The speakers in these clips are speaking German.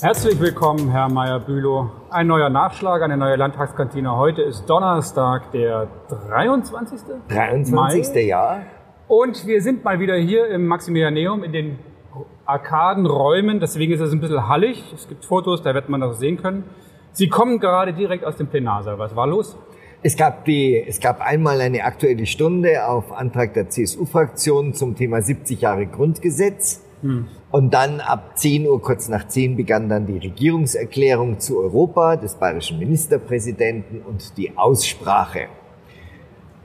Herzlich willkommen, Herr Meyer-Bülow. Ein neuer Nachschlag, eine neue Landtagskantine. Heute ist Donnerstag, der 23. 23. Mai. Jahr. Und wir sind mal wieder hier im Maximilianeum in den Arkadenräumen. Deswegen ist es ein bisschen hallig. Es gibt Fotos, da wird man das sehen können. Sie kommen gerade direkt aus dem Plenarsaal. Was war los? Es gab, die, es gab einmal eine aktuelle Stunde auf Antrag der CSU-Fraktion zum Thema 70 Jahre Grundgesetz. Hm. Und dann ab 10 Uhr, kurz nach 10, begann dann die Regierungserklärung zu Europa des bayerischen Ministerpräsidenten und die Aussprache.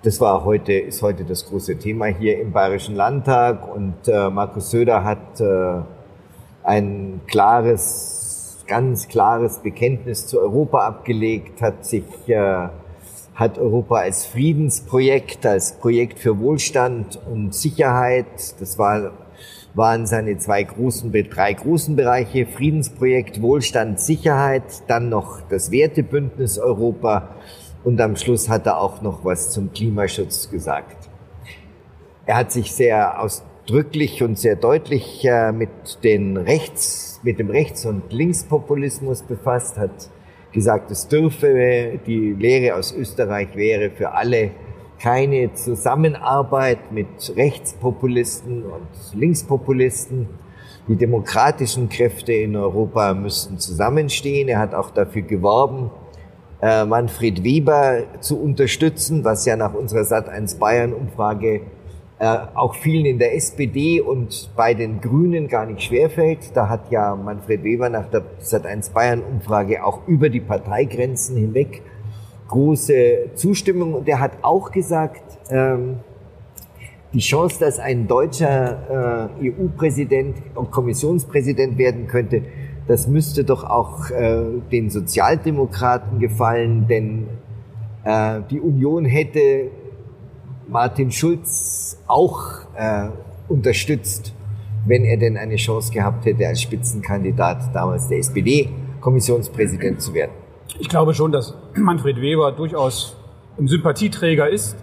Das war heute, ist heute das große Thema hier im Bayerischen Landtag und äh, Markus Söder hat äh, ein klares, ganz klares Bekenntnis zu Europa abgelegt, hat sich äh, hat Europa als Friedensprojekt, als Projekt für Wohlstand und Sicherheit, das war, waren seine zwei großen, drei großen Bereiche, Friedensprojekt, Wohlstand, Sicherheit, dann noch das Wertebündnis Europa und am Schluss hat er auch noch was zum Klimaschutz gesagt. Er hat sich sehr ausdrücklich und sehr deutlich äh, mit den Rechts, mit dem Rechts- und Linkspopulismus befasst, hat gesagt, es dürfe, die Lehre aus Österreich wäre für alle keine Zusammenarbeit mit Rechtspopulisten und Linkspopulisten. Die demokratischen Kräfte in Europa müssten zusammenstehen. Er hat auch dafür geworben, äh, Manfred Weber zu unterstützen, was ja nach unserer Sat1 Bayern Umfrage äh, auch vielen in der SPD und bei den Grünen gar nicht schwerfällt. Da hat ja Manfred Weber nach der Sat1 Bayern Umfrage auch über die Parteigrenzen hinweg große Zustimmung. Und er hat auch gesagt, ähm, die Chance, dass ein deutscher äh, EU-Präsident und Kommissionspräsident werden könnte, das müsste doch auch äh, den Sozialdemokraten gefallen, denn äh, die Union hätte Martin Schulz auch äh, unterstützt, wenn er denn eine Chance gehabt hätte, als Spitzenkandidat damals der SPD Kommissionspräsident zu werden. Ich glaube schon, dass Manfred Weber durchaus ein Sympathieträger ist.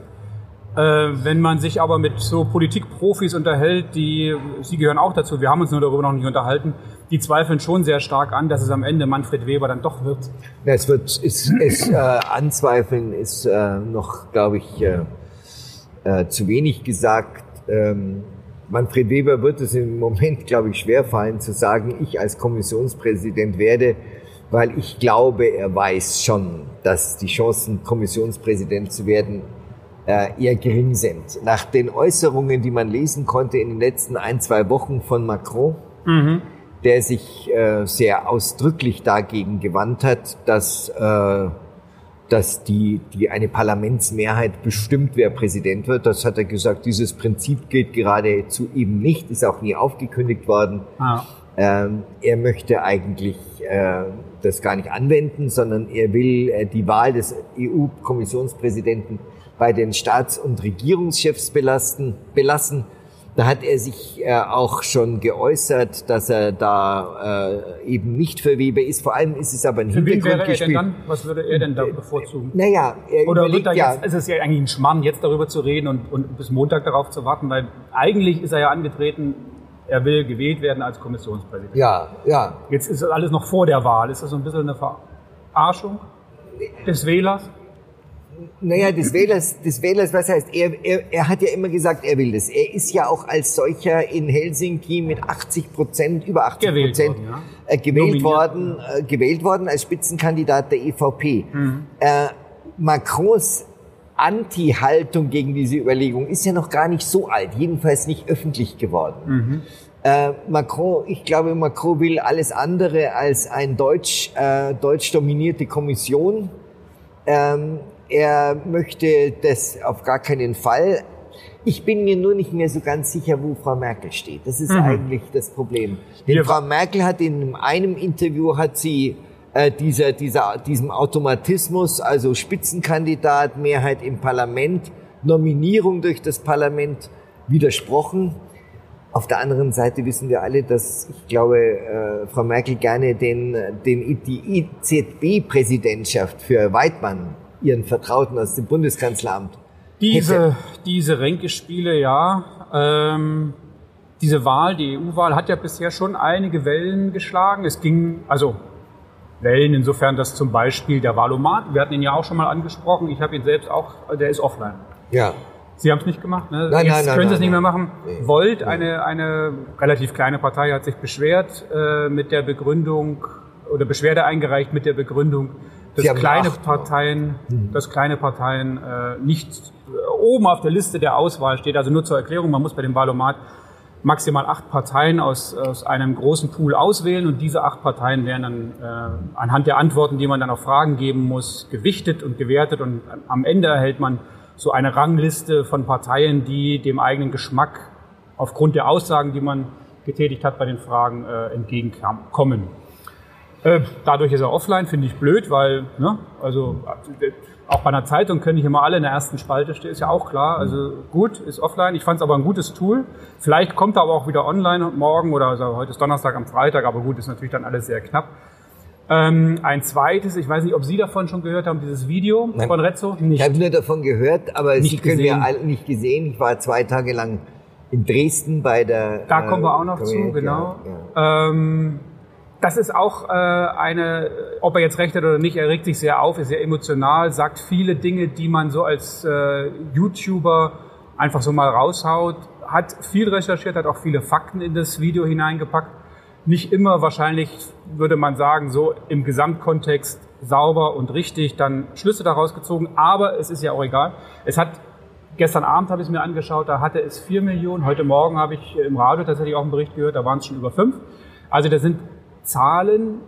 Äh, wenn man sich aber mit so Politikprofis unterhält, die, Sie gehören auch dazu, wir haben uns nur darüber noch nicht unterhalten, die zweifeln schon sehr stark an, dass es am Ende Manfred Weber dann doch wird. Ja, es wird, ist, es, äh, anzweifeln ist äh, noch, glaube ich, äh, äh, zu wenig gesagt. Ähm, Manfred Weber wird es im Moment, glaube ich, schwerfallen zu sagen, ich als Kommissionspräsident werde, weil ich glaube, er weiß schon, dass die Chancen, Kommissionspräsident zu werden, äh, eher gering sind. Nach den Äußerungen, die man lesen konnte in den letzten ein, zwei Wochen von Macron, mhm. der sich äh, sehr ausdrücklich dagegen gewandt hat, dass äh, dass die, die eine Parlamentsmehrheit bestimmt, wer Präsident wird. Das hat er gesagt, dieses Prinzip gilt geradezu eben nicht, ist auch nie aufgekündigt worden. Ah. Ähm, er möchte eigentlich äh, das gar nicht anwenden, sondern er will äh, die Wahl des EU-Kommissionspräsidenten bei den Staats- und Regierungschefs belasten, belassen da hat er sich äh, auch schon geäußert, dass er da äh, eben nicht für Weber ist. Vor allem ist es aber ein für er denn dann? Was würde er denn da bevorzugen? Naja, er Oder wird da jetzt, ja, ist es ja eigentlich ein Schmarrn, jetzt darüber zu reden und, und bis Montag darauf zu warten, weil eigentlich ist er ja angetreten, er will gewählt werden als Kommissionspräsident. Ja, ja. Jetzt ist das alles noch vor der Wahl. Ist das so ein bisschen eine Verarschung des Wählers? Naja, des Wählers, des Wählers, was heißt, er, er, er hat ja immer gesagt, er will das. Er ist ja auch als solcher in Helsinki mit 80 Prozent, über 80 gewählt Prozent worden, ja. äh, gewählt worden, äh, gewählt worden als Spitzenkandidat der EVP. Mhm. Äh, Macrons Anti-Haltung gegen diese Überlegung ist ja noch gar nicht so alt, jedenfalls nicht öffentlich geworden. Mhm. Äh, Macron, ich glaube, Macron will alles andere als ein deutsch, äh, deutsch dominierte Kommission. Ähm, er möchte das auf gar keinen Fall. Ich bin mir nur nicht mehr so ganz sicher, wo Frau Merkel steht. Das ist mhm. eigentlich das Problem. Denn ja. Frau Merkel hat in einem Interview hat sie äh, dieser, dieser, diesem Automatismus, also Spitzenkandidat, Mehrheit im Parlament, Nominierung durch das Parlament widersprochen. Auf der anderen Seite wissen wir alle, dass ich glaube, äh, Frau Merkel gerne den, den, die EZB-Präsidentschaft für Weidmann Ihren Vertrauten aus dem Bundeskanzleramt. Diese, hätte. diese Ränkespiele, ja. Ähm, diese Wahl, die EU-Wahl, hat ja bisher schon einige Wellen geschlagen. Es ging, also Wellen insofern, dass zum Beispiel der Wahlomat, wir hatten ihn ja auch schon mal angesprochen, ich habe ihn selbst auch, der ist offline. Ja. Sie haben es nicht gemacht, ne? Nein, Jetzt nein, nein, können Sie es nicht mehr machen. Nee. Volt, eine, eine relativ kleine Partei, hat sich beschwert äh, mit der Begründung oder Beschwerde eingereicht mit der Begründung, dass kleine acht. Parteien, dass kleine Parteien äh, nicht äh, oben auf der Liste der Auswahl steht. Also nur zur Erklärung, man muss bei dem Wahlomat maximal acht Parteien aus, aus einem großen Pool auswählen und diese acht Parteien werden dann äh, anhand der Antworten, die man dann auf Fragen geben muss, gewichtet und gewertet und am Ende erhält man so eine Rangliste von Parteien, die dem eigenen Geschmack aufgrund der Aussagen, die man getätigt hat bei den Fragen, äh, entgegenkommen. Äh, dadurch ist er offline, finde ich blöd, weil, ne, also äh, auch bei einer Zeitung können nicht immer alle in der ersten Spalte stehen, ist ja auch klar. Also gut, ist offline. Ich fand es aber ein gutes Tool. Vielleicht kommt er aber auch wieder online morgen oder also heute ist Donnerstag am Freitag, aber gut, ist natürlich dann alles sehr knapp. Ähm, ein zweites, ich weiß nicht, ob Sie davon schon gehört haben, dieses Video Nein. von Rezzo? Ich habe nur davon gehört, aber Nicht Sie können gesehen. ja alle nicht gesehen. Ich war zwei Tage lang in Dresden bei der. Da äh, kommen wir auch noch zu, Korea- genau. Ja, ja. Ähm, das ist auch äh, eine, ob er jetzt recht hat oder nicht, er regt sich sehr auf, ist sehr emotional, sagt viele Dinge, die man so als äh, YouTuber einfach so mal raushaut, hat viel recherchiert, hat auch viele Fakten in das Video hineingepackt. Nicht immer wahrscheinlich, würde man sagen, so im Gesamtkontext sauber und richtig dann Schlüsse daraus gezogen, aber es ist ja auch egal. Es hat Gestern Abend habe ich es mir angeschaut, da hatte es 4 Millionen. Heute Morgen habe ich im Radio tatsächlich auch einen Bericht gehört, da waren es schon über 5. Also das sind Zahlen,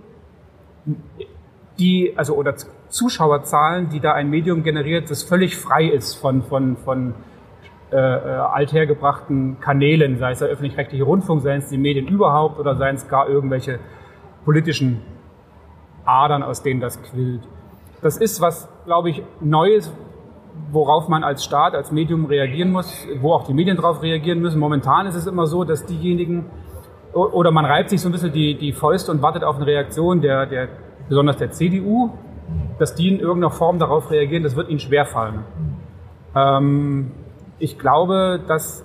die, also oder Zuschauerzahlen, die da ein Medium generiert, das völlig frei ist von, von, von äh, äh, althergebrachten Kanälen, sei es der öffentlich-rechtliche Rundfunk, seien es die Medien überhaupt oder seien es gar irgendwelche politischen Adern, aus denen das quillt. Das ist was, glaube ich, Neues, worauf man als Staat, als Medium reagieren muss, wo auch die Medien darauf reagieren müssen. Momentan ist es immer so, dass diejenigen, oder man reibt sich so ein bisschen die, die Fäuste und wartet auf eine Reaktion der, der, besonders der CDU, dass die in irgendeiner Form darauf reagieren, das wird ihnen schwerfallen. Ähm, ich glaube, dass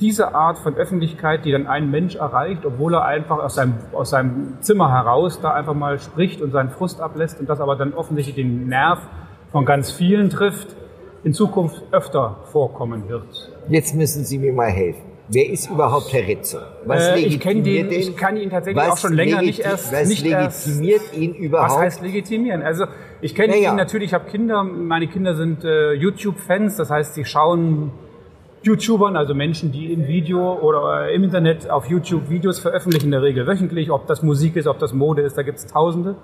diese Art von Öffentlichkeit, die dann ein Mensch erreicht, obwohl er einfach aus seinem, aus seinem Zimmer heraus da einfach mal spricht und seinen Frust ablässt und das aber dann offensichtlich den Nerv von ganz vielen trifft, in Zukunft öfter vorkommen wird. Jetzt müssen Sie mir mal helfen. Wer ist überhaupt Herr Ritzo? Was Äh, ich kenne legitimiert den, ihn? ich kann ihn tatsächlich Was auch schon länger nicht erst, Was nicht erst legitimiert ihn überhaupt? Was heißt legitimieren? Also ich kenne Naja. ihn natürlich, ich habe Kinder, meine Kinder sind äh, YouTube-Fans, das heißt, sie schauen YouTubern, also Menschen, die im Video oder äh, im Internet auf YouTube Videos veröffentlichen, in der Regel wöchentlich, ob das Musik ist, ob das Mode ist, da gibt es tausende.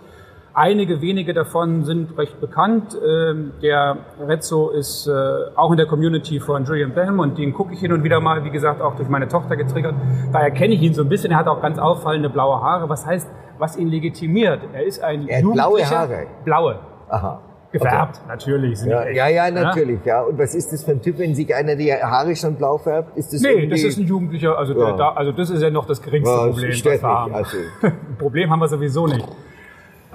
Einige wenige davon sind recht bekannt. Ähm, der Rezzo ist äh, auch in der Community von Julian Bam und den gucke ich hin und wieder mal, wie gesagt, auch durch meine Tochter getriggert. Daher kenne ich ihn so ein bisschen. Er hat auch ganz auffallende blaue Haare. Was heißt, was ihn legitimiert? Er ist ein Er hat blaue Haare? Blaue. Aha. Gefärbt, natürlich. Sind Ja, ja, ja, natürlich, ja. Und was ist das für ein Typ, wenn sich einer die Haare schon blau färbt? Ist das Nee, das ist ein Jugendlicher, also, Ja. da, also das ist ja noch das geringste Ja, das Problem, was wir haben. also. Problem haben wir sowieso nicht.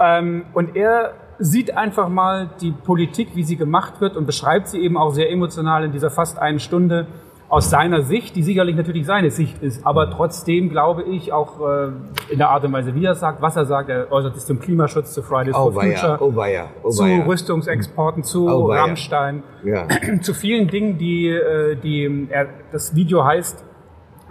Ähm, und er sieht einfach mal die Politik, wie sie gemacht wird und beschreibt sie eben auch sehr emotional in dieser fast einen Stunde aus seiner Sicht, die sicherlich natürlich seine Sicht ist, aber trotzdem glaube ich auch äh, in der Art und Weise, wie er sagt, was er sagt, er äußert sich zum Klimaschutz, zu Fridays Oh for Future, oh weia, oh zu weia. Rüstungsexporten, zu Oh. Rammstein, Ja. zu vielen Dingen, die, äh, die er, das Video heißt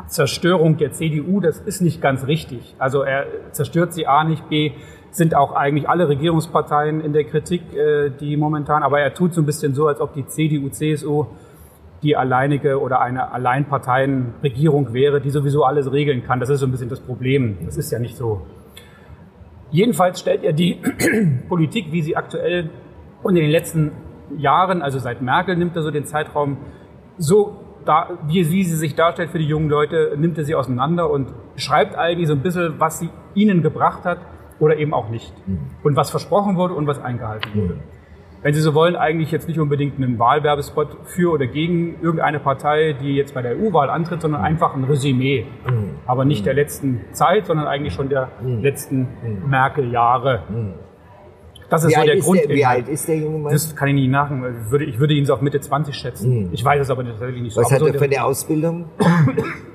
Zerstörung der CDU, das ist nicht ganz richtig. Also er zerstört sie A nicht, B sind auch eigentlich alle Regierungsparteien in der Kritik, äh, die momentan, aber er tut so ein bisschen so, als ob die CDU, CSU die alleinige oder eine Alleinparteienregierung wäre, die sowieso alles regeln kann. Das ist so ein bisschen das Problem. Das ist ja nicht so. Jedenfalls stellt er die Politik, wie sie aktuell und in den letzten Jahren, also seit Merkel nimmt er so den Zeitraum so da, wie, wie sie sich darstellt für die jungen Leute, nimmt er sie auseinander und schreibt eigentlich so ein bisschen, was sie ihnen gebracht hat oder eben auch nicht. Und was versprochen wurde und was eingehalten wurde. Wenn Sie so wollen, eigentlich jetzt nicht unbedingt einen Wahlwerbespot für oder gegen irgendeine Partei, die jetzt bei der EU-Wahl antritt, sondern einfach ein Resümee. Aber nicht der letzten Zeit, sondern eigentlich schon der letzten Merkel-Jahre. Das ist Wie so der ist Grund. der, wie alt ist der junge Mann? Das kann ich nicht nach. Ich würde, ich würde ihn so auf Mitte 20 schätzen. Ich weiß es aber tatsächlich nicht so. Was hat er für eine Ausbildung?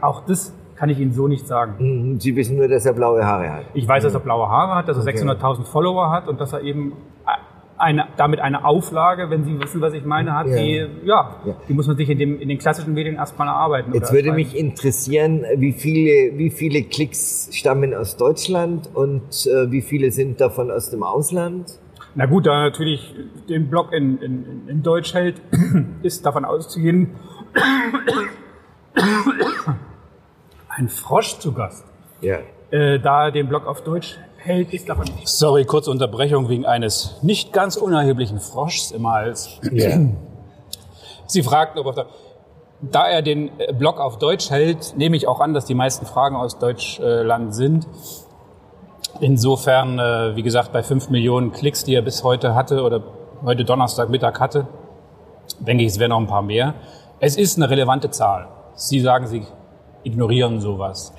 auch das kann ich Ihnen so nicht sagen. Mhm, Sie wissen nur, dass er blaue Haare hat. Ich weiß, dass er blaue Haare hat, dass er Okay. 600.000 Follower hat und dass er eben eine, damit eine Auflage, wenn Sie wissen, was ich meine, hat, Ja. die, ja, Ja. die muss man sich in, dem, in den klassischen Medien erstmal erarbeiten. Jetzt würde mich interessieren, wie viele, wie viele Klicks stammen aus Deutschland und äh, wie viele sind davon aus dem Ausland? Na gut, da natürlich den Blog in, in, in Deutsch hält, ist davon auszugehen, ein Frosch zu Gast. Ja. Äh, da er den Blog auf Deutsch hält, ist davon. Sorry, kurze Unterbrechung wegen eines nicht ganz unerheblichen Froschs im Hals. ja. Sie fragten, ob er, da er den äh, Blog auf Deutsch hält, nehme ich auch an, dass die meisten Fragen aus Deutschland sind. Insofern, äh, wie gesagt, bei 5 Millionen Klicks, die er bis heute hatte oder heute Donnerstagmittag hatte, denke ich, es wären noch ein paar mehr. Es ist eine relevante Zahl. Sie sagen, Sie ignorieren sowas.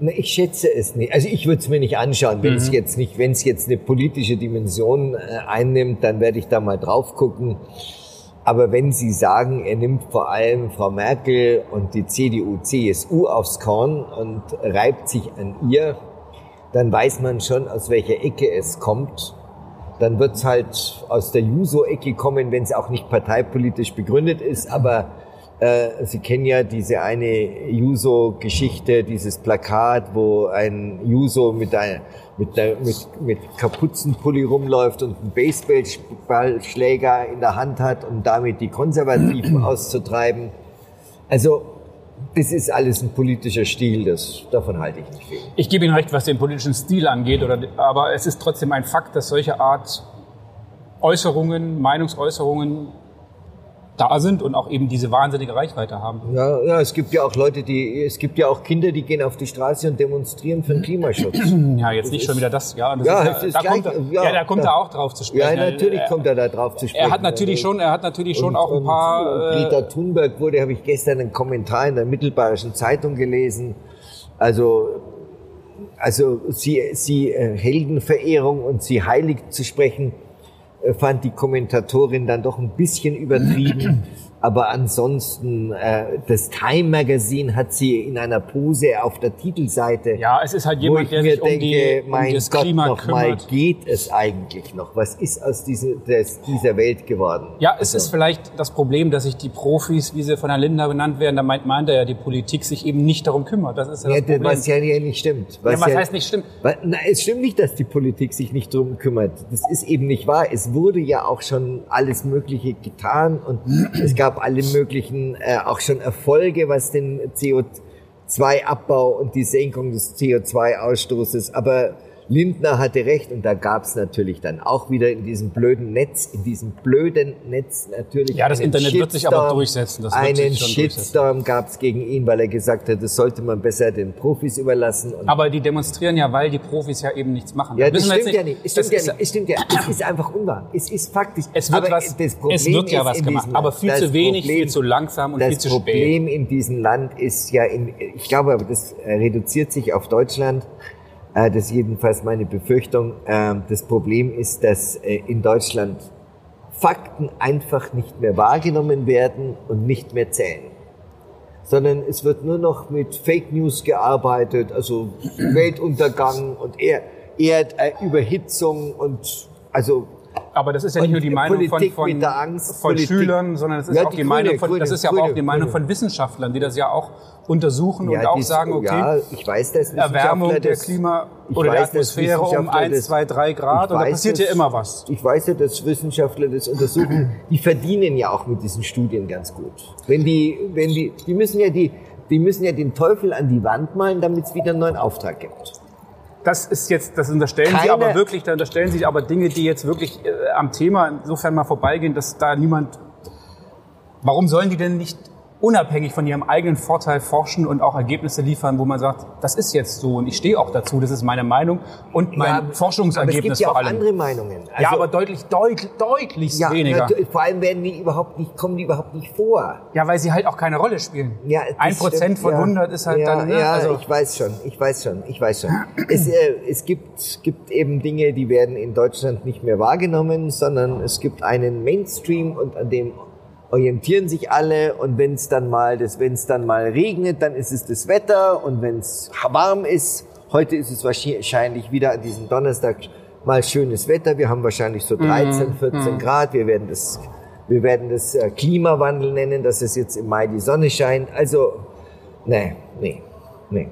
Ich schätze es nicht. Also ich würde es mir nicht anschauen, wenn es Mhm. jetzt nicht, wenn es jetzt eine politische Dimension äh, einnimmt, dann werde ich da mal drauf gucken. Aber wenn Sie sagen, er nimmt vor allem Frau Merkel und die CDU, CSU aufs Korn und reibt sich an ihr, dann weiß man schon, aus welcher Ecke es kommt. Dann wird es halt aus der Juso-Ecke kommen, wenn es auch nicht parteipolitisch begründet ist. Aber Sie kennen ja diese eine Juso-Geschichte, dieses Plakat, wo ein Juso mit, ein, mit, einer, mit, mit Kapuzenpulli rumläuft und einen Baseballschläger in der Hand hat, um damit die Konservativen auszutreiben. Also das ist alles ein politischer Stil, das, davon halte ich nicht viel. Ich gebe Ihnen recht, was den politischen Stil angeht, oder, aber es ist trotzdem ein Fakt, dass solche Art Äußerungen, Meinungsäußerungen da sind und auch eben diese wahnsinnige Reichweite haben. Ja, ja, es gibt ja auch Leute, die, es gibt ja auch Kinder, die gehen auf die Straße und demonstrieren für den Klimaschutz. Ja, jetzt nicht schon wieder das. Ja, das Ja, ist, ist da gleich- kommt, er- ja, ja, da kommt er auch drauf zu sprechen. Ja, natürlich er, kommt er da drauf zu sprechen. Er hat natürlich schon, er hat natürlich schon und, auch ein paar. Und äh, Greta Thunberg wurde, habe ich gestern einen Kommentar in der Mittelbayerischen Zeitung gelesen. Also, also sie, sie äh, Heldenverehrung und sie heilig zu sprechen, äh, fand die Kommentatorin dann doch ein bisschen übertrieben. Aber ansonsten, äh, das Time Magazine hat sie in einer Pose auf der Titelseite Ja, es ist halt jemand, der mir sich um, denke, die, um mein das Gott, Klima noch mal, kümmert. geht es eigentlich noch? Was ist aus diese, des, dieser Welt geworden? Ja, es Also, ist vielleicht das Problem, dass sich die Profis, wie sie von Herrn Lindner benannt werden, da meint, meint er ja, die Politik sich eben nicht darum kümmert. Das ist ja ja, das Problem. was ja ja nicht stimmt. ja, was heißt nicht stimmt? Wa- Na, es stimmt nicht, dass die Politik sich nicht drum kümmert. Das ist eben nicht wahr. Es wurde ja auch schon alles Mögliche getan und es gab alle möglichen, äh, auch schon Erfolge, was den CO2-Abbau und die Senkung des CO2-Ausstoßes. Aber Lindner hatte recht und da gab es natürlich dann auch wieder in diesem blöden Netz, in diesem blöden Netz natürlich. Ja, das Internet wird sich aber Shitstorm. durchsetzen, das einen Shitstorm gab es gegen ihn, weil er gesagt hat, das sollte man besser den Profis überlassen. Aber die demonstrieren ja, weil die Profis ja eben nichts machen. ja, das stimmt jetzt ja nicht. Es das stimmt ja ist- nicht. Es stimmt ja. Es ist einfach unwahr. Es ist faktisch. Es wird, Aber was, das Problem es wird ja was gemacht, aber viel das zu wenig, Problem, viel zu langsam und das viel zu spät. Problem in diesem Land ist ja, in, ich glaube, aber das reduziert sich auf Deutschland. Äh, Das ist jedenfalls meine Befürchtung. Ähm, Das Problem ist, dass äh, in Deutschland Fakten einfach nicht mehr wahrgenommen werden und nicht mehr zählen sondern es wird nur noch mit Fake News gearbeitet, also Weltuntergang und eher Erdüberhitzung und also Aber das ist ja nicht nur die Meinung von, Politik von, der Angst, von Schülern, sondern das ist Ja, auch die die, Grüne, Meinung von, Grüne, das ist ja Grüne, auch die Meinung von Wissenschaftlern, die das ja auch untersuchen und auch die- sagen, okay, ja, ich weiß, dass Erwärmung der das- Klima oder der weiß, dass Atmosphäre um Wissenschaftler 1, das- 2, 3 Grad und da passiert ja dass- immer was. Ich weiß ja, dass Wissenschaftler das untersuchen. Die verdienen ja auch mit diesen Studien ganz gut. Wenn die, wenn die, die müssen ja die, die müssen ja den Teufel an die Wand malen, damit es wieder einen neuen Auftrag gibt. Das ist jetzt, das unterstellen Sie Keine- aber wirklich, da unterstellen Sie aber Dinge, die jetzt wirklich äh, am Thema insofern mal vorbeigehen, dass da niemand. Warum sollen die denn nicht unabhängig von ihrem eigenen Vorteil forschen und auch Ergebnisse liefern, wo man sagt, das ist jetzt so und ich stehe auch dazu, das ist meine Meinung und mein Ja, aber Forschungsergebnis es gibt ja vor auch allem. andere Meinungen. ja, Also- aber deutlich, deutlich, deutlich ja, weniger. vor allem werden die überhaupt nicht, kommen die überhaupt nicht vor. Ja, weil sie halt auch keine Rolle spielen. Ja, Ein Prozent von ja. 100 ist halt ja, dann, ne? Ja, also, ich weiß schon, ich weiß schon, ich weiß schon. es, äh, es gibt, gibt eben Dinge, die werden in Deutschland nicht mehr wahrgenommen, sondern es gibt einen Mainstream und an dem orientieren sich alle und wenn es dann mal das, wenn es dann mal regnet, dann ist es das Wetter und wenn es warm ist, heute ist es wahrscheinlich wieder an diesem Donnerstag mal schönes Wetter. Wir haben wahrscheinlich so 13, 14 Grad. Wir werden das, wir werden das äh, Klimawandel nennen, dass es jetzt im Mai die Sonne scheint. Also, nee, nee, nee.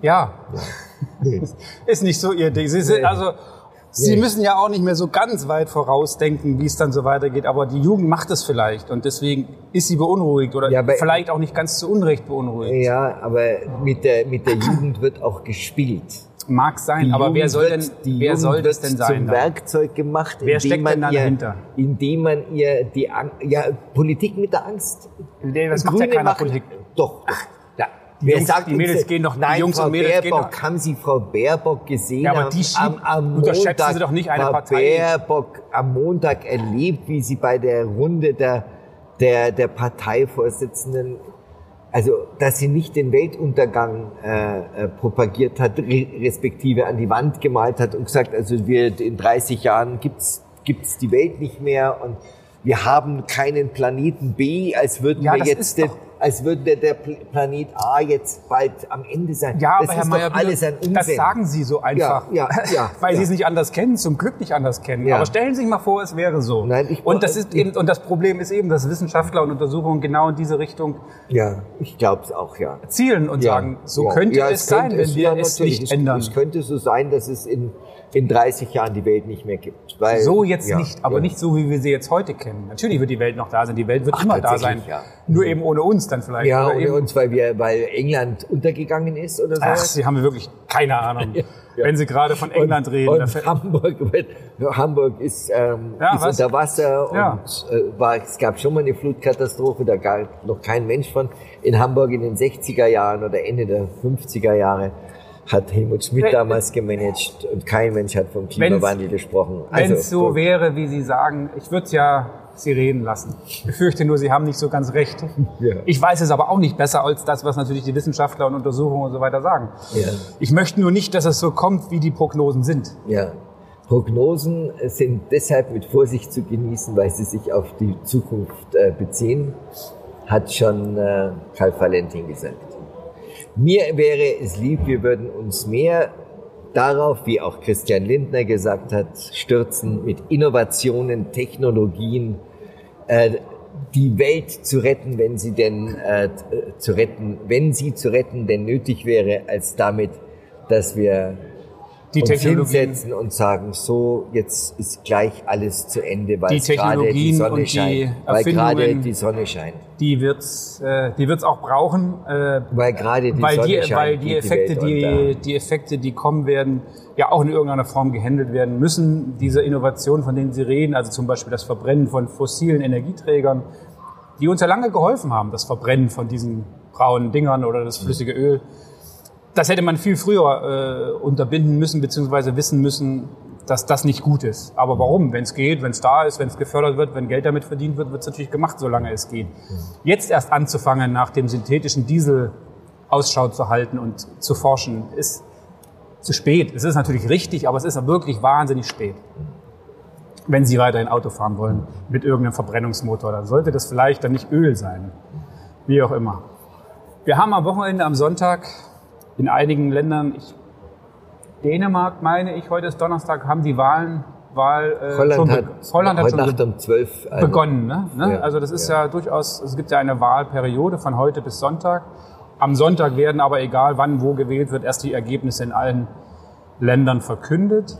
Ja. ist nicht so ihr Ding. Sie sind, also, Sie müssen ja auch nicht mehr so ganz weit vorausdenken, wie es dann so weitergeht, aber die Jugend macht es vielleicht und deswegen ist sie beunruhigt oder Ja, vielleicht auch nicht ganz zu Unrecht beunruhigt. Ja, aber mit der, mit der Jugend wird auch gespielt. Mag sein, Die aber Jugend wer soll wird, denn, die wer Jugend soll das denn sein? Zum dann? Werkzeug gemacht, Wer indem steckt man ihr, dahinter? indem man ihr die Ang ja, Politik mit der Angst. Nee, das macht ja keiner Politik. Doch. Ja. Die Wer Jungs- sagt die Mädels gehen die Nein, Jungs Frau und Mädels gehen Baerbock, doch- haben Sie Frau Baerbock gesehen? Ja, aber am- die am, am Montag, Sie doch nicht eine Frau Partei. Baerbock am Montag erlebt, wie sie bei der Runde der, der, der Parteivorsitzenden also, dass sie nicht den Weltuntergang äh, äh, propagiert hat, re respektive an die Wand gemalt hat und gesagt, also wir in 30 Jahren gibt's gibt's die Welt nicht mehr und wir haben keinen Planeten B, als würden Ja, wir jetzt den, als würde der, der Pl- Planet A jetzt bald am Ende sein. Ja, das aber Herr Mayer, alles ein Unsinn. das sagen Sie so einfach, Ja, ja, ja, weil. Sie es nicht anders kennen, zum Glück nicht anders kennen. Aber stellen Sie sich mal vor, es wäre so. Nein, ich- und das ist eben, und das Problem ist eben, dass Wissenschaftler und Untersuchungen genau in diese Richtung Ja, ich glaube es auch, ja. zielen und sagen, so könnte es sein, könnte wenn wir ja, es nicht ändern. Es könnte so sein, dass es in, in 30 Jahren die Welt nicht mehr gibt. Weil, So jetzt ja, nicht, aber ja. nicht so, wie wir sie jetzt heute kennen. Natürlich wird die Welt noch da sein, die Welt wird Ach, immer da sein. ja. Nur eben ohne uns dann vielleicht. Ja, Oder ohne eben, uns, weil wir, weil England untergegangen ist oder so. Ach, Sie haben wirklich keine Ahnung. Wenn Sie gerade von England und, reden. Und Hamburg, Hamburg ist, ähm, ist was? unter Wasser und äh, war, es gab schon mal eine Flutkatastrophe, da galt noch kein Mensch von. In Hamburg in den 60er Jahren oder Ende der 50er Jahre hat Helmut Schmidt Wenn- damals gemanagt und kein Mensch hat vom Klimawandel gesprochen. Wenn es so wäre, wie Sie sagen, ich würde ja Sie reden lassen. Ich fürchte nur, Sie haben nicht so ganz recht. Ja. Ich weiß es aber auch nicht besser als das, was natürlich die Wissenschaftler und Untersuchungen und so weiter sagen. Ja. Ich möchte nur nicht, dass es so kommt, wie die Prognosen sind. Ja. Prognosen sind deshalb mit Vorsicht zu genießen, weil sie sich auf die Zukunft äh, beziehen, hat schon äh, Karl Valentin gesagt. Mir wäre es lieb, wir würden uns mehr darauf, wie auch Christian Lindner gesagt hat, stürzen, mit Innovationen, Technologien, äh, die Welt zu retten, wenn sie denn äh, zu retten, wenn sie zu retten denn nötig wäre, als damit, dass wir Die uns Technologien, hinsetzen und sagen, so, jetzt ist gleich alles zu Ende, weil Die gerade die Sonne und die scheint. Weil gerade die Sonne scheint. die wird's, äh, die wird's auch brauchen, äh, Weil gerade die weil Sonne die, scheint. weil die Effekte, die, unter. die Effekte, die kommen werden, ja auch in irgendeiner Form gehandelt werden müssen. Diese Innovationen, von denen Sie reden, also zum Beispiel das Verbrennen von fossilen Energieträgern, die uns ja lange geholfen haben, das Verbrennen von diesen braunen Dingern oder das flüssige Öl. Das hätte man viel früher äh, unterbinden müssen, beziehungsweise wissen müssen, dass das nicht gut ist. Aber warum? Wenn es geht, wenn es da ist, wenn es gefördert wird, wenn Geld damit verdient wird, wird es natürlich gemacht, solange es geht. Jetzt erst anzufangen, nach dem synthetischen Diesel Ausschau zu halten und zu forschen, ist zu spät. Es ist natürlich richtig, aber es ist wirklich wahnsinnig spät. Wenn Sie weiterhin Auto fahren wollen mit irgendeinem Verbrennungsmotor, dann sollte das vielleicht dann nicht Öl sein. Wie auch immer. Wir haben am Wochenende, am Sonntag, in einigen Ländern, ich, Dänemark meine ich, heute ist Donnerstag, haben die Wahlen, Wahl, äh, Holland schon hat, Holland hat heute schon Nacht um 12 ein- begonnen. Ne? Ne? Ja, also das ist ja. ja. durchaus, es gibt ja eine Wahlperiode von heute bis Sonntag. Am Sonntag werden aber, egal wann, wo gewählt wird, erst die Ergebnisse in allen Ländern verkündet.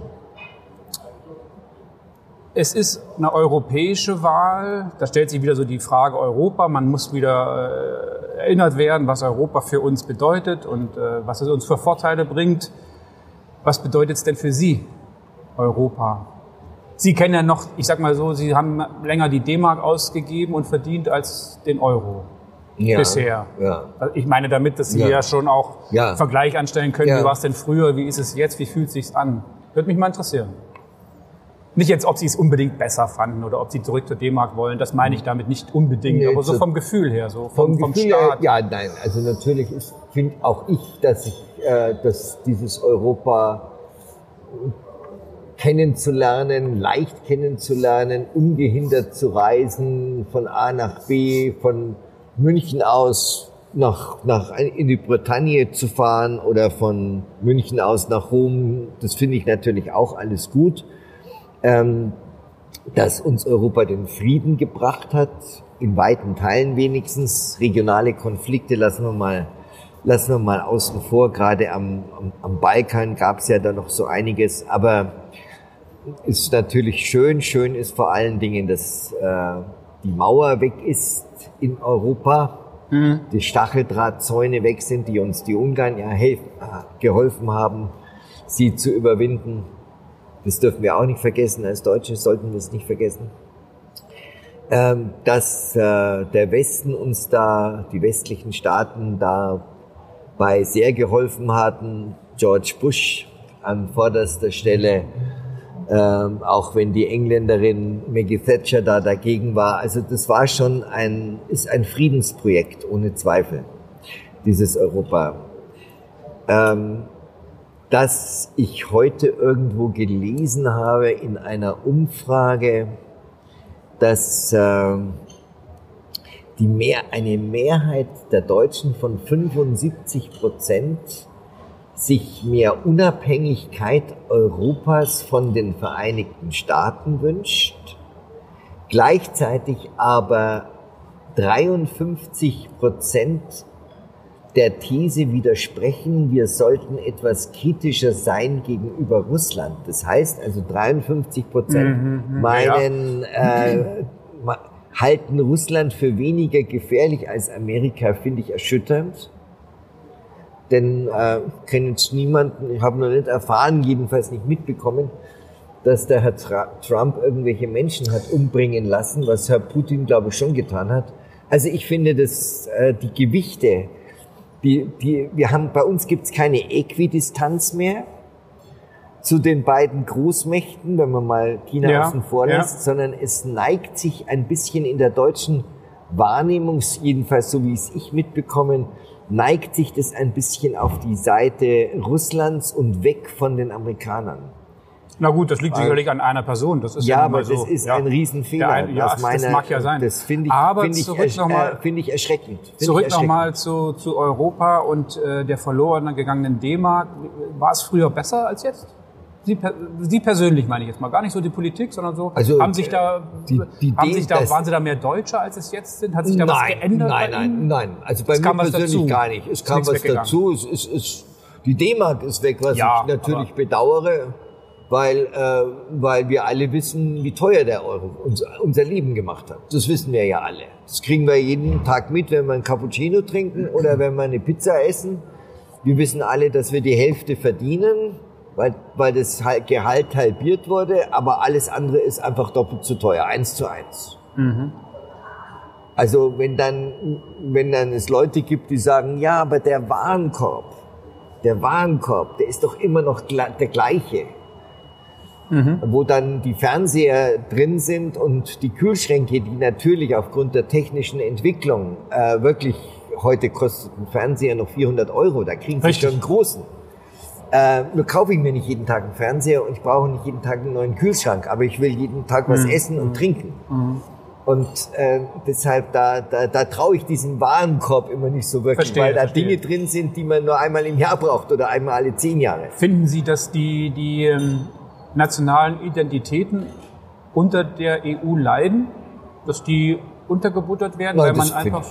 Es ist eine europäische Wahl. Da stellt sich wieder so die Frage Europa. Man muss wieder äh, erinnert werden, was Europa für uns bedeutet und äh, was es uns für Vorteile bringt. Was bedeutet es denn für Sie, Europa? Sie kennen ja noch, ich sag mal so, Sie haben länger die D-Mark ausgegeben und verdient als den Euro ja, bisher. Ja. Ich meine damit, dass Sie Ja. ja, schon auch Ja. Vergleich anstellen können, wie war es denn früher, wie ist es jetzt, wie fühlt es sich an? Würde mich mal interessieren. Nicht jetzt, ob Sie es unbedingt besser fanden oder ob Sie zurück zur D-Mark wollen, das meine ich damit nicht unbedingt, Nee, aber so vom Gefühl her, so Vom, vom, vom Gefühl Staat. ja, nein, also natürlich finde auch ich, dass ich, äh, dass dieses Europa kennenzulernen, leicht kennenzulernen, ungehindert zu reisen, von A nach B, von München aus nach, nach in die Bretagne zu fahren oder von München aus nach Rom. Das finde ich natürlich auch alles gut. Ähm, dass uns Europa den Frieden gebracht hat, in weiten Teilen wenigstens. Regionale Konflikte lassen wir mal, lassen wir mal außen vor. Gerade am, am, am Balkan gab es ja da noch so einiges. Aber ist natürlich schön. Schön ist vor allen Dingen, dass äh, die Mauer weg ist in Europa, mhm. die Stacheldrahtzäune weg sind, die uns die Ungarn ja helfen, geholfen haben, sie zu überwinden. Das dürfen wir auch nicht vergessen. Als Deutsche sollten wir es nicht vergessen. Ähm, dass äh, der Westen uns da, die westlichen Staaten dabei sehr geholfen hatten. George Bush an vorderster Stelle ähm, auch wenn die Engländerin Maggie Thatcher da dagegen war. Also das war schon ein, ist ein Friedensprojekt, ohne Zweifel, dieses Europa. Ähm, dass ich heute irgendwo gelesen habe in einer Umfrage, dass äh, die mehr, eine Mehrheit der Deutschen von 75 Prozent sich mehr Unabhängigkeit Europas von den Vereinigten Staaten wünscht, gleichzeitig aber 53 Prozent der These widersprechen, wir sollten etwas kritischer sein gegenüber Russland. Das heißt also 53 Prozent mhm, mhm meinen, ja. äh, halten Russland für weniger gefährlich als Amerika, finde ich erschütternd. Denn äh, kenne jetzt niemanden, ich habe noch nicht erfahren, jedenfalls nicht mitbekommen, dass der Herr Trump irgendwelche Menschen hat umbringen lassen, was Herr Putin, glaube ich, schon getan hat. Also ich finde, dass äh, die Gewichte, die, die, wir haben, bei uns gibt es keine Äquidistanz mehr zu den beiden Großmächten, wenn man mal China ja, außen vor lässt, ja. sondern es neigt sich ein bisschen in der deutschen Wahrnehmung, jedenfalls so wie es ich mitbekommen, neigt sich das ein bisschen auf die Seite Russlands und weg von den Amerikanern. Na gut, das liegt Weil, sicherlich an einer Person. Das ist ja, ja aber so. das ist ja. ein Riesenfehler. Ein, ja, meiner, das mag ja sein. Das finde ich, aber find zurück ich, äh, find ich erschreckend. Find zurück nochmal zu, zu Europa und äh, der verloren gegangenen D-Mark. War es früher besser als jetzt? Sie, Sie persönlich meine ich jetzt mal, gar nicht so die Politik, sondern so, also, haben sich da, die, die haben sich da, waren Sie da mehr Deutscher, als es jetzt sind? Hat sich da nein, was geändert? Nein, nein, nein. Also bei es mir persönlich dazu. gar nicht. Es kam was dazu. Es, es, es, die D-Mark ist weg, was ja, ich natürlich bedauere, weil, äh, weil wir alle wissen, wie teuer der Euro uns, unser Leben gemacht hat. Das wissen wir ja alle. Das kriegen wir jeden Tag mit, wenn wir ein Cappuccino trinken oder wenn wir eine Pizza essen. Wir wissen alle, dass wir die Hälfte verdienen weil, weil das Gehalt halbiert wurde, aber alles andere ist einfach doppelt zu teuer, eins zu eins. Mhm. Also wenn dann, wenn dann es Leute gibt, die sagen, ja, aber der Warenkorb, der Warenkorb, der ist doch immer noch der gleiche. Mhm. Wo dann die Fernseher drin sind und die Kühlschränke, die natürlich aufgrund der technischen Entwicklung äh, wirklich heute kostet ein Fernseher noch 400 Euro, da kriegen sie schon einen großen. Äh, nur kaufe ich mir nicht jeden Tag einen Fernseher und ich brauche nicht jeden Tag einen neuen Kühlschrank, aber ich will jeden Tag was mhm. essen und trinken. Mhm. Und äh, deshalb, da, da, da traue ich diesem Warenkorb immer nicht so wirklich, verstehe, weil da verstehe. Dinge drin sind, die man nur einmal im Jahr braucht oder einmal alle zehn Jahre. Finden Sie, dass die, die ähm, nationalen Identitäten unter der EU leiden? Dass die untergebuttert werden, Nein, weil man einfach...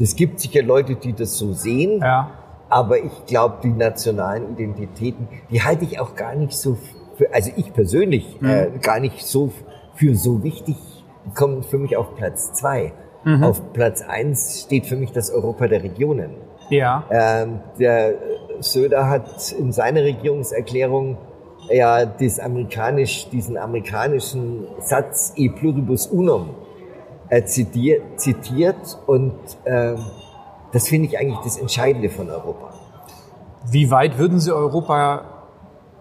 Es gibt sicher Leute, die das so sehen. Ja. Aber ich glaube, die nationalen Identitäten, die halte ich auch gar nicht so für, also ich persönlich mhm. äh, gar nicht so für so wichtig. Die kommen für mich auf Platz zwei. Mhm. Auf Platz eins steht für mich das Europa der Regionen. Ja. Ähm, der Söder hat in seiner Regierungserklärung ja das amerikanisch, diesen amerikanischen Satz e pluribus unum äh, zitiert, zitiert und äh, das finde ich eigentlich das Entscheidende von Europa. Wie weit würden Sie Europa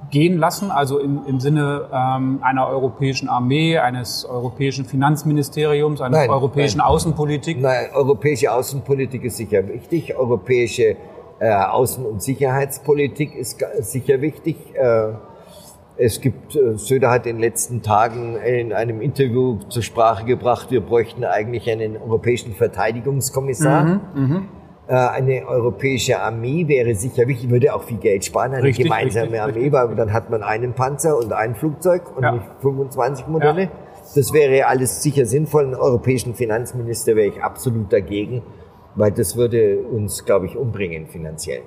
gehen lassen, also im, im Sinne ähm, einer europäischen Armee, eines europäischen Finanzministeriums, einer europäischen nein. Außenpolitik? Nein, europäische Außenpolitik ist sicher wichtig, europäische äh, Außen- und Sicherheitspolitik ist sicher wichtig. Äh, Es gibt, äh, Söder hat in den letzten Tagen in einem Interview zur Sprache gebracht, wir bräuchten eigentlich einen europäischen Verteidigungskommissar. Mhm, mh. Äh, eine europäische Armee wäre sicher wichtig, würde auch viel Geld sparen, eine richtig, gemeinsame richtig, Armee, richtig. weil dann hat man einen Panzer und ein Flugzeug und ja. nicht 25 Modelle. Ja. Das wäre alles sicher sinnvoll. Einen europäischen Finanzminister wäre ich absolut dagegen, weil das würde uns, glaube ich, umbringen finanziell.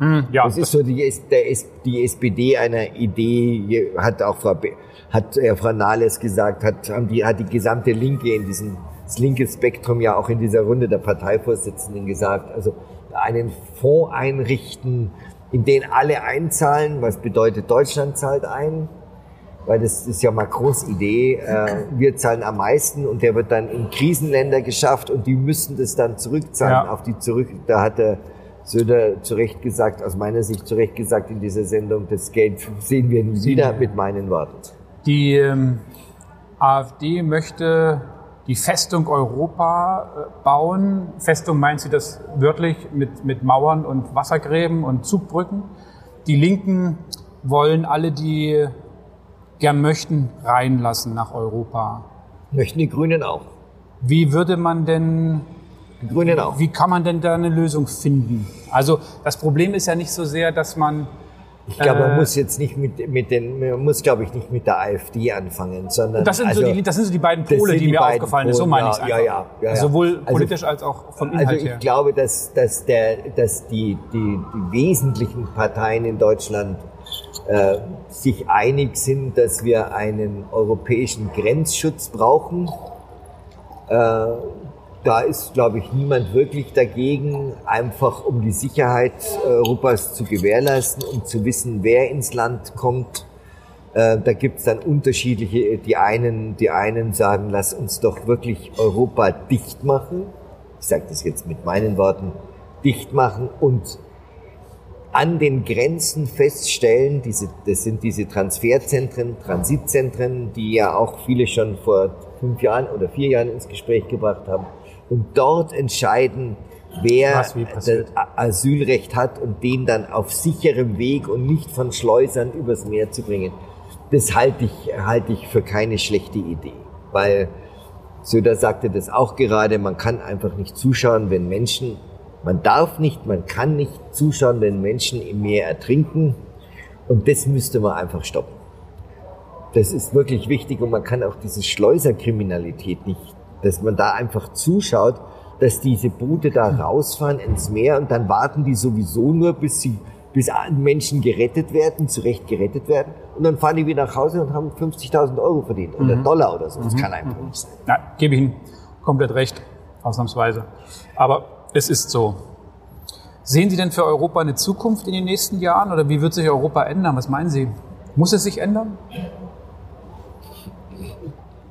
Hm, ja, das ist so die, der, die SPD einer Idee, hat auch Frau, hat äh, Frau Nahles gesagt, hat, haben die, hat die gesamte Linke in diesem, das linke Spektrum ja auch in dieser Runde der Parteivorsitzenden gesagt, also einen Fonds einrichten, in den alle einzahlen, was bedeutet Deutschland zahlt ein, weil das ist ja Macrons Idee, äh, wir zahlen am meisten und der wird dann in Krisenländer geschafft und die müssen das dann zurückzahlen ja. auf die zurück, da hat er Söder zu Recht gesagt, aus meiner Sicht zu Recht gesagt in dieser Sendung, das Geld sehen wir nie wieder mit meinen Worten. Die ähm, AfD möchte die Festung Europa äh, bauen. Festung meint sie das wörtlich mit, mit Mauern und Wassergräben und Zugbrücken. Die Linken wollen alle, die gern möchten, reinlassen nach Europa. Möchten die Grünen auch. Wie würde man denn die Grünen auch. Wie kann man denn da eine Lösung finden? Also das Problem ist ja nicht so sehr, dass man ich glaube, man äh, muss jetzt nicht mit, mit den, man muss, glaube ich, nicht mit der AfD anfangen, sondern. Das sind, also, so, die, das sind so die beiden Pole, die, die, mir aufgefallen sind. So meine ja, ich es. Ja, ja, ja, ja. Sowohl also, politisch als auch vom Inhalt Also ich her. glaube, dass, dass, der, dass die, die, die wesentlichen Parteien in Deutschland äh, sich einig sind, dass wir einen europäischen Grenzschutz brauchen. Äh, da ist, glaube ich, niemand wirklich dagegen, einfach um die Sicherheit Europas zu gewährleisten und zu wissen, wer ins Land kommt. Äh, da gibt's dann unterschiedliche, die einen, die einen sagen, lass uns doch wirklich Europa dicht machen. Ich sage das jetzt mit meinen Worten, dicht machen und an den Grenzen feststellen, diese, das sind diese Transferzentren, Transitzentren, die ja auch viele schon vor fünf Jahren oder vier Jahren ins Gespräch gebracht haben, und dort entscheiden, wer das Asylrecht hat und den dann auf sicherem Weg und nicht von Schleusern übers Meer zu bringen. Das halte ich, halte ich für keine schlechte Idee, weil Söder sagte das auch gerade, man kann einfach nicht zuschauen, wenn Menschen, man darf nicht, man kann nicht zuschauen, wenn Menschen im Meer ertrinken und das müsste man einfach stoppen. Das ist wirklich wichtig und man kann auch diese Schleuserkriminalität nicht dass man da einfach zuschaut, dass diese Boote da rausfahren ins Meer und dann warten die sowieso nur, bis sie bis Menschen gerettet werden, zurecht gerettet werden. Und dann fahren die wieder nach Hause und haben 50.000 Euro verdient oder mhm. Dollar oder so. Das mhm. kann einfach nicht sein. Ja, gebe ich Ihnen komplett recht, ausnahmsweise. Aber es ist so. Sehen Sie denn für Europa eine Zukunft in den nächsten Jahren oder wie wird sich Europa ändern? Was meinen Sie? Muss es sich ändern?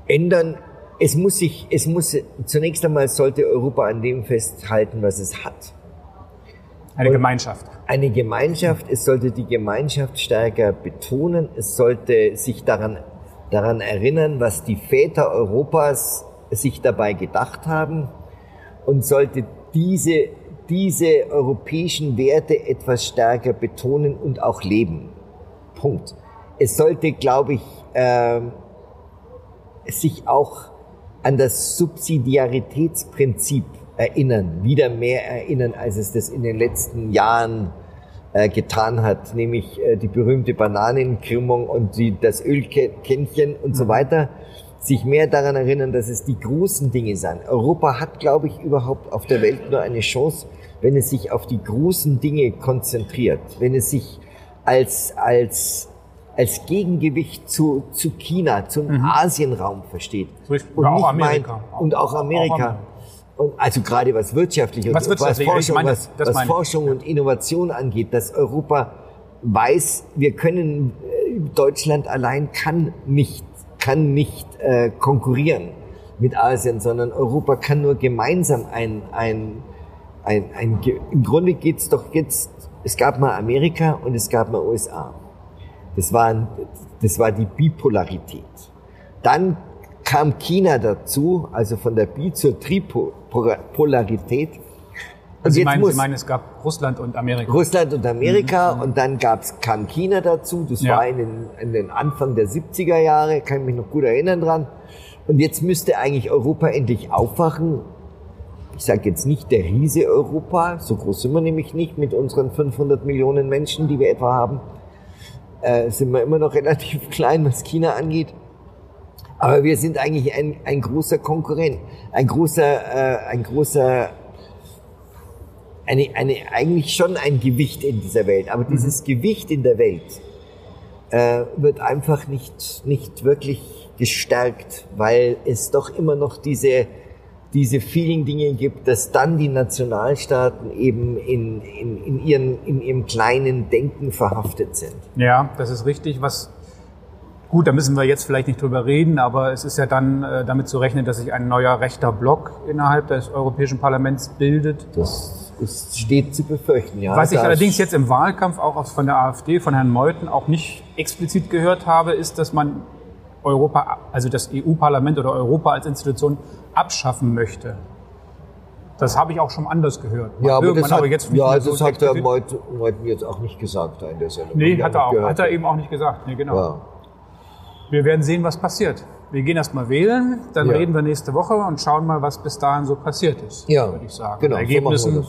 Ändern es muss sich, es muss, zunächst einmal sollte Europa an dem festhalten, was es hat. Eine Und Gemeinschaft. Eine Gemeinschaft, es sollte die Gemeinschaft stärker betonen, es sollte sich daran, daran erinnern, was die Väter Europas sich dabei gedacht haben und sollte diese, diese europäischen Werte etwas stärker betonen und auch leben. Punkt. Es sollte, glaube ich, äh, sich auch an das Subsidiaritätsprinzip erinnern, wieder mehr erinnern, als es das in den letzten Jahren äh, getan hat, nämlich äh, die berühmte Bananenkrümmung und die, das Ölkännchen und so mhm. weiter, sich mehr daran erinnern, dass es die großen Dinge sind. Europa hat, glaube ich, überhaupt auf der Welt nur eine Chance, wenn es sich auf die großen Dinge konzentriert, wenn es sich als, als als Gegengewicht zu, zu China, zum mhm. Asienraum versteht. Und auch Amerika. Mein, und auch Amerika. Und also gerade was wirtschaftlich was, und wirtschaftlich? was Forschung, meine, was, was Forschung und Innovation angeht, dass Europa weiß, wir können, äh, Deutschland allein kann nicht, kann nicht äh, konkurrieren mit Asien, sondern Europa kann nur gemeinsam ein, ein, ein, ein, ein im Grunde geht's doch jetzt, es gab mal Amerika und es gab mal USA. Das war, das war die Bipolarität. Dann kam China dazu, also von der Bi zur Tripolarität. Also Sie, meinen, muss- Sie meinen, es gab Russland und Amerika. Russland und Amerika und dann gab's kam China dazu. Das Mhm. Ja. war in den, in den Anfang der 70er Jahre, kann ich mich noch gut erinnern dran. Und jetzt müsste eigentlich Europa endlich aufwachen. Ich sage jetzt nicht der Riese Europa, so groß sind wir nämlich nicht mit unseren 500 Millionen Menschen, die wir etwa haben. Äh, sind wir immer noch relativ klein, was China angeht. Aber wir sind eigentlich ein, ein großer Konkurrent, ein großer, äh, ein großer eine, eine, eigentlich schon ein Gewicht in dieser Welt. Aber dieses Gewicht in der Welt äh, wird einfach nicht, nicht wirklich gestärkt, weil es doch immer noch diese, diese vielen Dinge gibt, dass dann die Nationalstaaten eben in, in, in, ihren, in ihrem kleinen Denken verhaftet sind. Ja, das ist richtig. Was gut, da müssen wir jetzt vielleicht nicht drüber reden, aber es ist ja dann äh, damit zu rechnen, dass sich ein neuer rechter Block innerhalb des Europäischen Parlaments bildet. Das ist, steht zu befürchten, ja. Was ich allerdings jetzt im Wahlkampf auch von der AfD, von Herrn Meuthen, auch nicht explizit gehört habe, ist, dass man Europa, also das EU-Parlament oder Europa als Institution abschaffen möchte. Das habe ich auch schon anders gehört. Ja, aber Irgendwann das hat, aber jetzt ja, so das hat der. Meuthen jetzt auch nicht gesagt in der Sendung. Nee, hat er, auch, hat er eben auch nicht gesagt. Nee, genau. Ja. Wir werden sehen, was passiert. Wir gehen erst mal wählen, dann Ja. reden wir nächste Woche und schauen mal, was bis dahin so passiert ist, Ja, würde ich sagen. genau, An so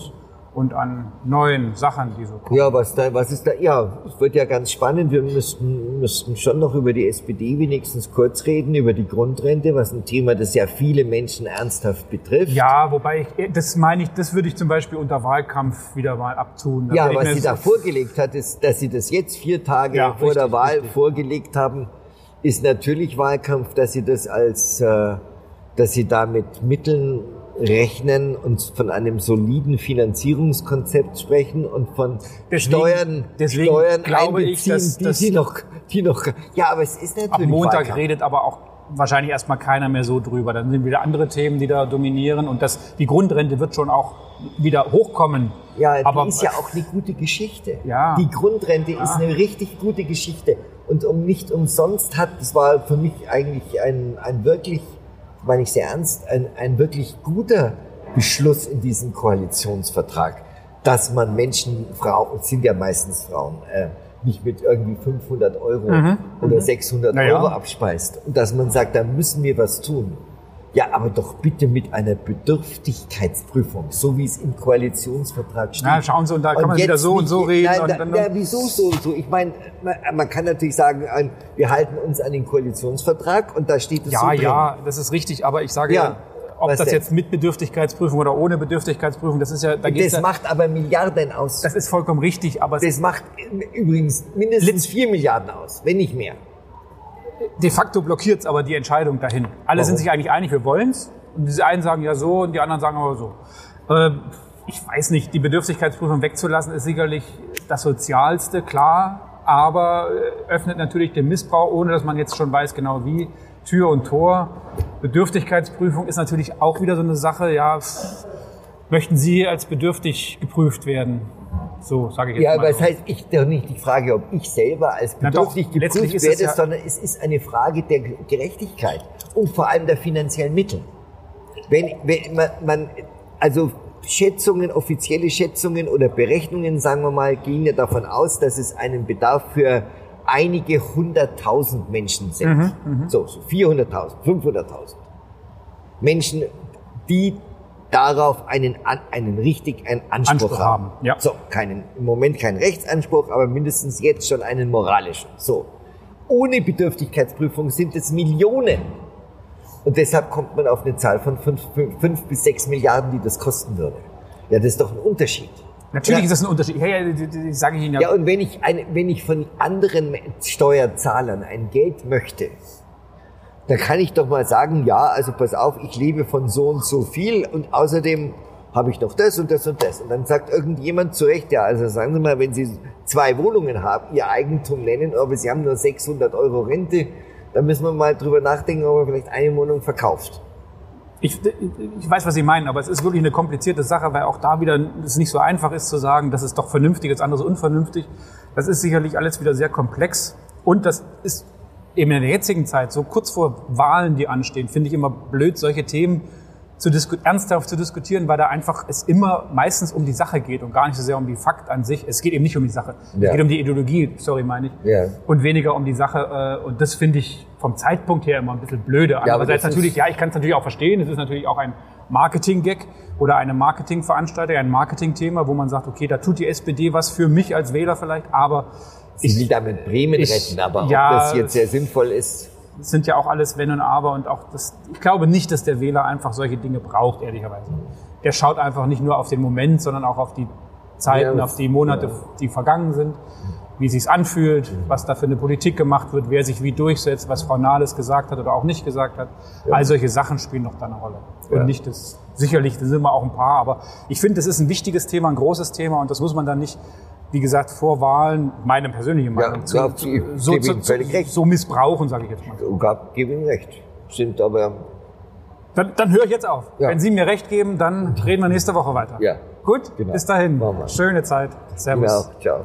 und an neuen Sachen, die so kommen. Ja, was da, was ist da? Ja, es wird ja ganz spannend. Wir müssten, müssten schon noch über die SPD wenigstens kurz reden, über die Grundrente, was ein Thema, das ja viele Menschen ernsthaft betrifft. Ja, wobei ich, das meine ich, das würde ich zum Beispiel unter Wahlkampf wieder mal abtun. Ja, was sie da vorgelegt hat, ist, dass sie das jetzt vier Tage Ja, vor der richtig, Wahl richtig. vorgelegt haben, ist natürlich Wahlkampf, dass sie das als, äh, dass sie da mit Mitteln rechnen und von einem soliden Finanzierungskonzept sprechen und von Deswegen- Steuern, deswegen Steuern glaube ich, dass- die dass- sie noch, die noch, ja, aber es ist natürlich Ab Montag Wahlkampf. redet aber auch wahrscheinlich erstmal keiner mehr so drüber. Dann sind wieder andere Themen, die da dominieren und das, die Grundrente wird schon auch wieder hochkommen. Ja, die aber ist ja auch eine gute Geschichte. Ja. Die Grundrente ist eine richtig gute Geschichte. Und um nicht umsonst hat, das war für mich eigentlich ein, ein wirklich, meine ich sehr ernst, ein, ein wirklich guter Beschluss in diesem Koalitionsvertrag, dass man Menschen, Frauen, es sind ja meistens Frauen, äh, nicht mit irgendwie 500 Euro oder 600 Naja. Euro abspeist. Und dass man sagt, da müssen wir was tun. Ja, aber doch bitte mit einer Bedürftigkeitsprüfung, so wie es im Koalitionsvertrag steht. Na, schauen Sie, und da kann man jetzt wieder so und so reden Nein, und da, dann- ja, wieso so und so? Ich meine, man, man kann natürlich sagen, wir halten uns an den Koalitionsvertrag und da steht es so Ja, drin. ja, das ist richtig, aber ich sage Ja, ja, ob das denn? jetzt mit Bedürftigkeitsprüfung oder ohne Bedürftigkeitsprüfung, das ist ja, da geht's Das ja, macht aber Milliarden aus. das ist vollkommen richtig, aber es Das macht übrigens mindestens vier Milliarden aus, wenn nicht mehr. De facto blockiert es aber die Entscheidung dahin. Alle Warum? sind sich eigentlich einig, wir wollen's. Und die einen sagen ja so und die anderen sagen aber so. Äh, ich weiß nicht, die Bedürftigkeitsprüfung wegzulassen ist sicherlich das Sozialste, klar, aber äh, öffnet natürlich den Missbrauch, ohne dass man jetzt schon weiß genau wie. Tür und Tor. Bedürftigkeitsprüfung ist natürlich auch wieder so eine Sache, ja, möchten Sie als bedürftig geprüft werden? So, sage ich jetzt Ja, mal. aber es so. heißt ich doch nicht die Frage, ob ich selber als Na doch, bedürftig letztlich geprüft werde, ja- sondern es ist eine Frage der Gerechtigkeit und vor allem der finanziellen Mittel. Wenn, wenn man, man, also Schätzungen, offizielle Schätzungen oder Berechnungen, sagen wir mal, gehen ja davon aus, dass es einen Bedarf für einige hunderttausend Menschen sind. Mhm, so, so 400.000, 500.000 Menschen, die darauf einen, einen richtig einen Anspruch, Anspruch haben. haben, ja. So, keinen, im Moment keinen Rechtsanspruch, aber mindestens jetzt schon einen moralischen. So. Ohne Bedürftigkeitsprüfung sind es Millionen. Und deshalb kommt man auf eine Zahl von fünf, bis sechs Milliarden, die das kosten würde. Ja, das ist doch ein Unterschied. Natürlich ja. ist das ein Unterschied. Ja, ja, sage ich Ihnen ja. Ja, und wenn ich, eine, wenn ich von anderen Steuerzahlern ein Geld möchte, dann kann ich doch mal sagen, ja, also pass auf, ich lebe von so und so viel und außerdem habe ich noch das und das und das. Und dann sagt irgendjemand zu Recht, ja, also sagen Sie mal, wenn Sie zwei Wohnungen haben, Ihr Eigentum nennen, aber Sie haben nur 600 Euro Rente, dann müssen wir mal drüber nachdenken, ob man vielleicht eine Wohnung verkauft. Ich, ich weiß, was Sie meinen, aber es ist wirklich eine komplizierte Sache, weil auch da wieder es nicht so einfach ist zu sagen, das ist doch vernünftig, das andere ist unvernünftig. Das ist sicherlich alles wieder sehr komplex. Und das ist eben in der jetzigen Zeit, so kurz vor Wahlen, die anstehen, finde ich immer blöd, solche Themen zu ernsthaft zu diskutieren, weil da einfach es immer meistens um die Sache geht und gar nicht so sehr um die Fakt an sich. Es geht eben nicht um die Sache. Ja. Es geht um die Ideologie, sorry, meine ich. Ja. Und weniger um die Sache. Äh, und das finde ich vom Zeitpunkt her immer ein bisschen blöde. Andererseits ja, natürlich, ja, ich kann es natürlich auch verstehen. Es ist natürlich auch ein Marketing-Gag oder eine Marketingveranstaltung, ein Marketing-Thema, wo man sagt, okay, da tut die SPD was für mich als Wähler vielleicht, aber ich, will damit Bremen ich, retten, aber ja, ob das jetzt sehr sinnvoll ist sind ja auch alles Wenn und Aber und auch das, ich glaube nicht, dass der Wähler einfach solche Dinge braucht, ehrlicherweise. Der schaut einfach nicht nur auf den Moment, sondern auch auf die Zeiten, ja, auf die Monate, ja. die vergangen sind, wie es sich anfühlt, was da für eine Politik gemacht wird, wer sich wie durchsetzt, was Frau Nahles gesagt hat oder auch nicht gesagt hat. Ja. All solche Sachen spielen noch da eine Rolle. Und nicht das, sicherlich, da sind wir auch ein paar, aber ich finde, das ist ein wichtiges Thema, ein großes Thema und das muss man dann nicht wie gesagt, vor Wahlen, meine persönliche Meinung, ja, zu, so, so, so, missbrauchen, sage ich jetzt mal. Ich gebe Ihnen recht. Sind aber... Dann, dann höre ich jetzt auf. Ja. Wenn Sie mir recht geben, dann reden wir nächste Woche weiter. Ja. Gut, genau. bis dahin. Schöne Zeit. Servus. Genau. Ciao.